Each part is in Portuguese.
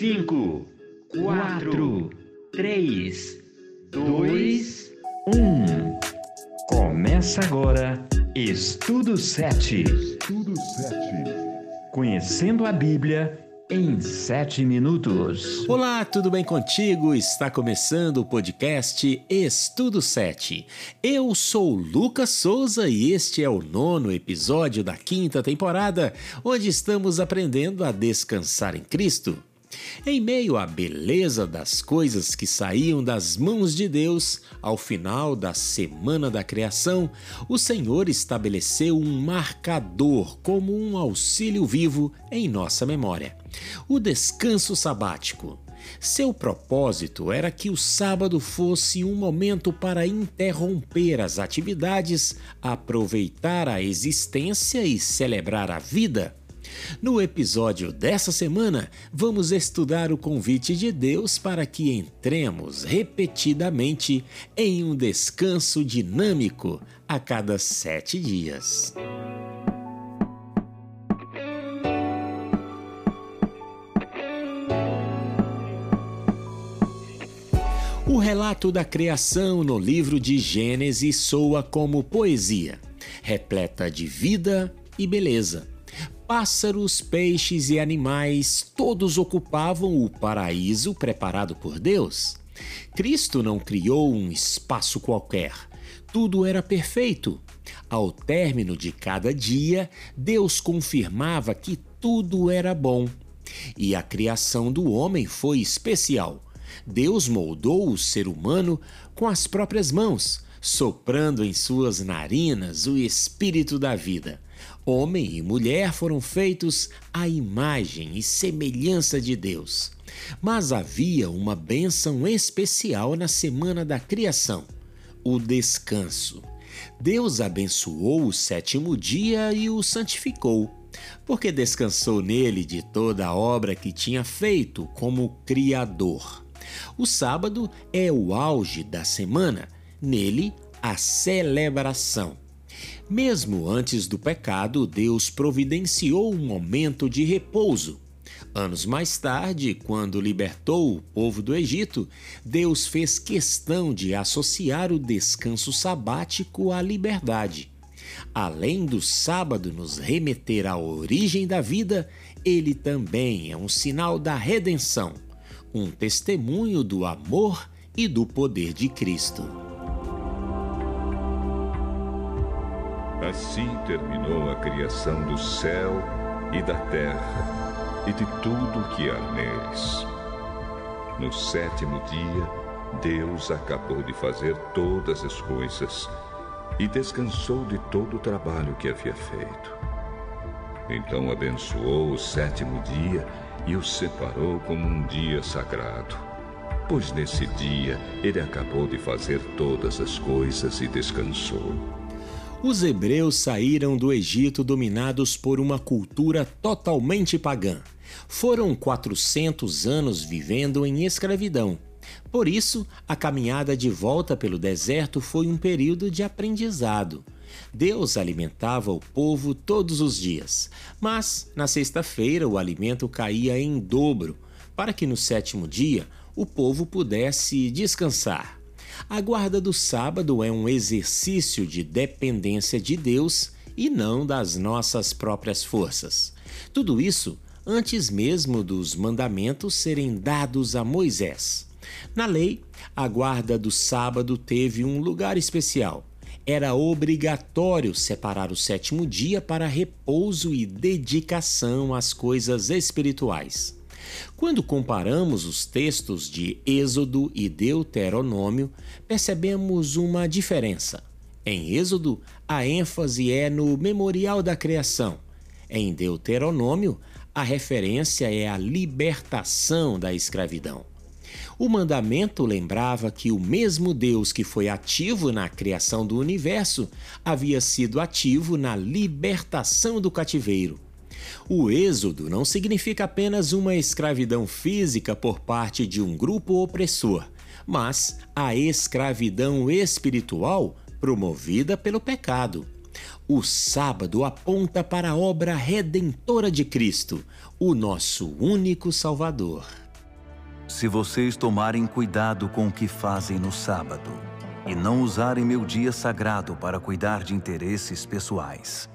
5, 4, 3, 2, 1. Começa agora Estudo 7. Estudo 7. Conhecendo a Bíblia em 7 minutos. Olá, tudo bem contigo? Está começando o podcast Estudo 7. Eu sou Lucas Souza e este é o nono episódio da quinta temporada, onde estamos aprendendo a descansar em Cristo. Em meio à beleza das coisas que saíam das mãos de Deus, ao final da semana da criação, o Senhor estabeleceu um marcador como um auxílio vivo em nossa memória: o descanso sabático. Seu propósito era que o sábado fosse um momento para interromper as atividades, aproveitar a existência e celebrar a vida. No episódio dessa semana, vamos estudar o convite de Deus para que entremos repetidamente em um descanso dinâmico a cada sete dias. O relato da criação no livro de Gênesis soa como poesia, repleta de vida e beleza pássaros, peixes e animais todos ocupavam o paraíso preparado por Deus. Cristo não criou um espaço qualquer. Tudo era perfeito. Ao término de cada dia, Deus confirmava que tudo era bom. E a criação do homem foi especial. Deus moldou o ser humano com as próprias mãos, soprando em suas narinas o espírito da vida. Homem e mulher foram feitos à imagem e semelhança de Deus. Mas havia uma bênção especial na semana da criação: o descanso. Deus abençoou o sétimo dia e o santificou, porque descansou nele de toda a obra que tinha feito como Criador. O sábado é o auge da semana, nele a celebração. Mesmo antes do pecado, Deus providenciou um momento de repouso. Anos mais tarde, quando libertou o povo do Egito, Deus fez questão de associar o descanso sabático à liberdade. Além do sábado nos remeter à origem da vida, ele também é um sinal da redenção, um testemunho do amor e do poder de Cristo. Assim terminou a criação do céu e da terra e de tudo o que há neles. No sétimo dia, Deus acabou de fazer todas as coisas e descansou de todo o trabalho que havia feito. Então abençoou o sétimo dia e o separou como um dia sagrado, pois nesse dia ele acabou de fazer todas as coisas e descansou. Os hebreus saíram do Egito dominados por uma cultura totalmente pagã. Foram 400 anos vivendo em escravidão. Por isso, a caminhada de volta pelo deserto foi um período de aprendizado. Deus alimentava o povo todos os dias, mas na sexta-feira o alimento caía em dobro, para que no sétimo dia o povo pudesse descansar. A guarda do sábado é um exercício de dependência de Deus e não das nossas próprias forças. Tudo isso antes mesmo dos mandamentos serem dados a Moisés. Na lei, a guarda do sábado teve um lugar especial. Era obrigatório separar o sétimo dia para repouso e dedicação às coisas espirituais. Quando comparamos os textos de Êxodo e Deuteronômio, percebemos uma diferença. Em Êxodo, a ênfase é no memorial da criação. Em Deuteronômio, a referência é a libertação da escravidão. O mandamento lembrava que o mesmo Deus que foi ativo na criação do universo havia sido ativo na libertação do cativeiro. O êxodo não significa apenas uma escravidão física por parte de um grupo opressor, mas a escravidão espiritual promovida pelo pecado. O sábado aponta para a obra redentora de Cristo, o nosso único Salvador. Se vocês tomarem cuidado com o que fazem no sábado e não usarem meu dia sagrado para cuidar de interesses pessoais,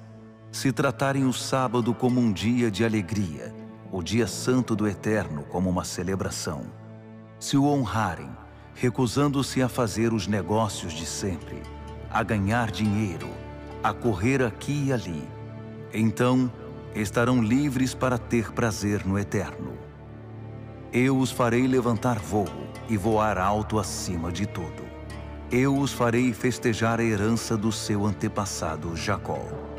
se tratarem o sábado como um dia de alegria, o dia santo do Eterno como uma celebração, se o honrarem, recusando-se a fazer os negócios de sempre, a ganhar dinheiro, a correr aqui e ali, então estarão livres para ter prazer no Eterno. Eu os farei levantar voo e voar alto acima de tudo. Eu os farei festejar a herança do seu antepassado Jacó.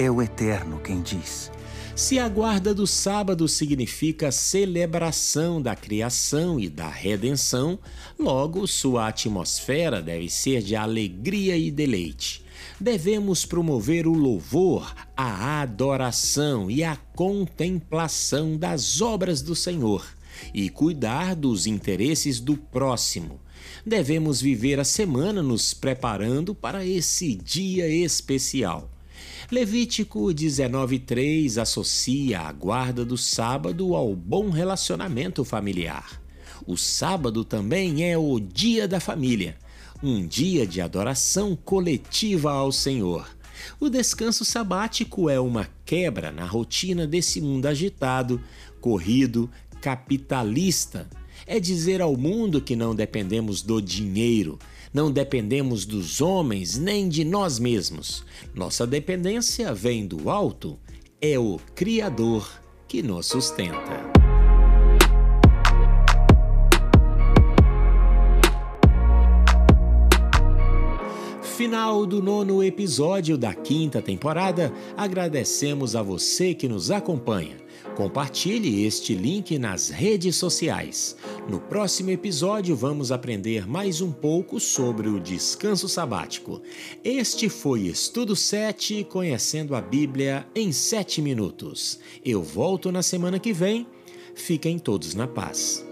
É o Eterno quem diz. Se a guarda do sábado significa celebração da criação e da redenção, logo sua atmosfera deve ser de alegria e deleite. Devemos promover o louvor, a adoração e a contemplação das obras do Senhor e cuidar dos interesses do próximo. Devemos viver a semana nos preparando para esse dia especial. Levítico 19:3 associa a guarda do sábado ao bom relacionamento familiar. O sábado também é o dia da família, um dia de adoração coletiva ao Senhor. O descanso sabático é uma quebra na rotina desse mundo agitado, corrido, capitalista. É dizer ao mundo que não dependemos do dinheiro, não dependemos dos homens nem de nós mesmos. Nossa dependência vem do alto, é o Criador que nos sustenta. Final do nono episódio da quinta temporada, agradecemos a você que nos acompanha. Compartilhe este link nas redes sociais. No próximo episódio, vamos aprender mais um pouco sobre o descanso sabático. Este foi Estudo 7 Conhecendo a Bíblia em 7 minutos. Eu volto na semana que vem. Fiquem todos na paz.